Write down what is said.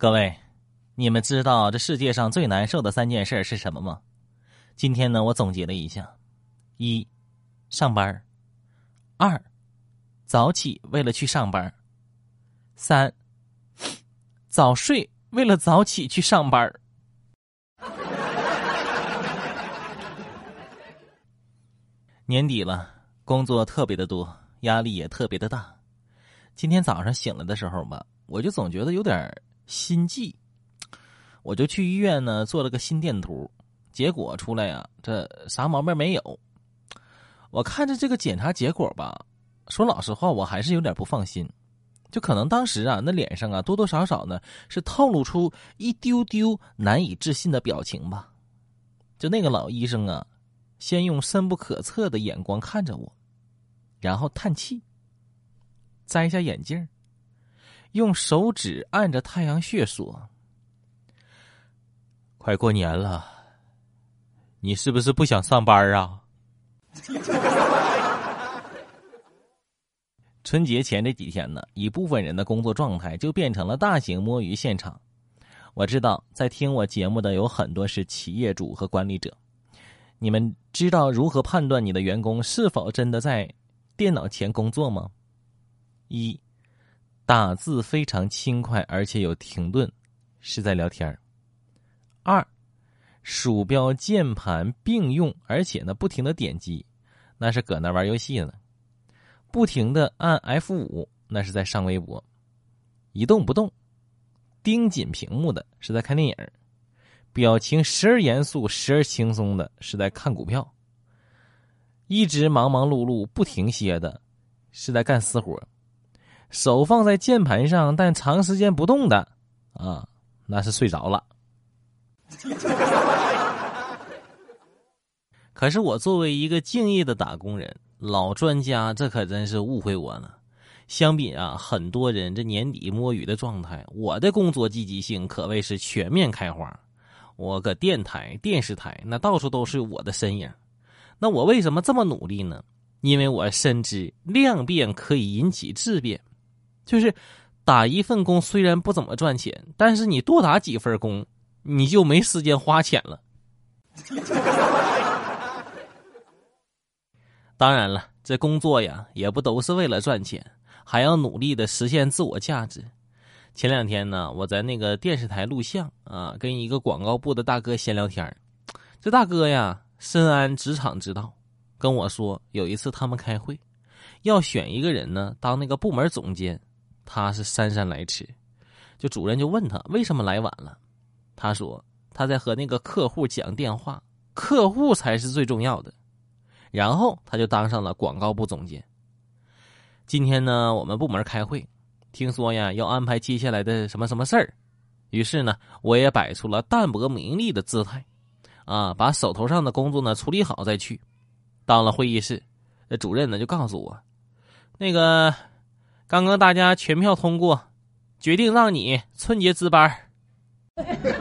各位，你们知道这世界上最难受的三件事是什么吗？今天呢，我总结了一下：一、上班；二、早起为了去上班；三、早睡为了早起去上班。年底了，工作特别的多，压力也特别的大。今天早上醒来的时候吧，我就总觉得有点心悸，我就去医院呢做了个心电图，结果出来呀，这啥毛病没有。我看着这个检查结果吧，说老实话，我还是有点不放心。就可能当时啊，那脸上啊多多少少呢是透露出一丢丢难以置信的表情吧。就那个老医生啊。先用深不可测的眼光看着我，然后叹气，摘下眼镜，用手指按着太阳穴说：“快过年了，你是不是不想上班啊？” 春节前这几天呢，一部分人的工作状态就变成了大型摸鱼现场。我知道，在听我节目的有很多是企业主和管理者。你们知道如何判断你的员工是否真的在电脑前工作吗？一，打字非常轻快，而且有停顿，是在聊天二，鼠标键盘并用，而且呢不停的点击，那是搁那玩游戏呢。不停的按 F 五，那是在上微博。一动不动，盯紧屏幕的是在看电影。表情时而严肃，时而轻松的是在看股票；一直忙忙碌碌不停歇的，是在干私活；手放在键盘上但长时间不动的，啊，那是睡着了。可是我作为一个敬业的打工人，老专家，这可真是误会我了。相比啊，很多人这年底摸鱼的状态，我的工作积极性可谓是全面开花。我搁电台、电视台，那到处都是我的身影。那我为什么这么努力呢？因为我深知量变可以引起质变，就是打一份工虽然不怎么赚钱，但是你多打几份工，你就没时间花钱了。当然了，这工作呀，也不都是为了赚钱，还要努力的实现自我价值。前两天呢，我在那个电视台录像啊，跟一个广告部的大哥闲聊天这大哥呀，深谙职场之道，跟我说，有一次他们开会，要选一个人呢当那个部门总监，他是姗姗来迟。就主任就问他为什么来晚了，他说他在和那个客户讲电话，客户才是最重要的。然后他就当上了广告部总监。今天呢，我们部门开会。听说呀，要安排接下来的什么什么事儿，于是呢，我也摆出了淡泊名利的姿态，啊，把手头上的工作呢处理好再去。到了会议室，那主任呢就告诉我，那个刚刚大家全票通过，决定让你春节值班。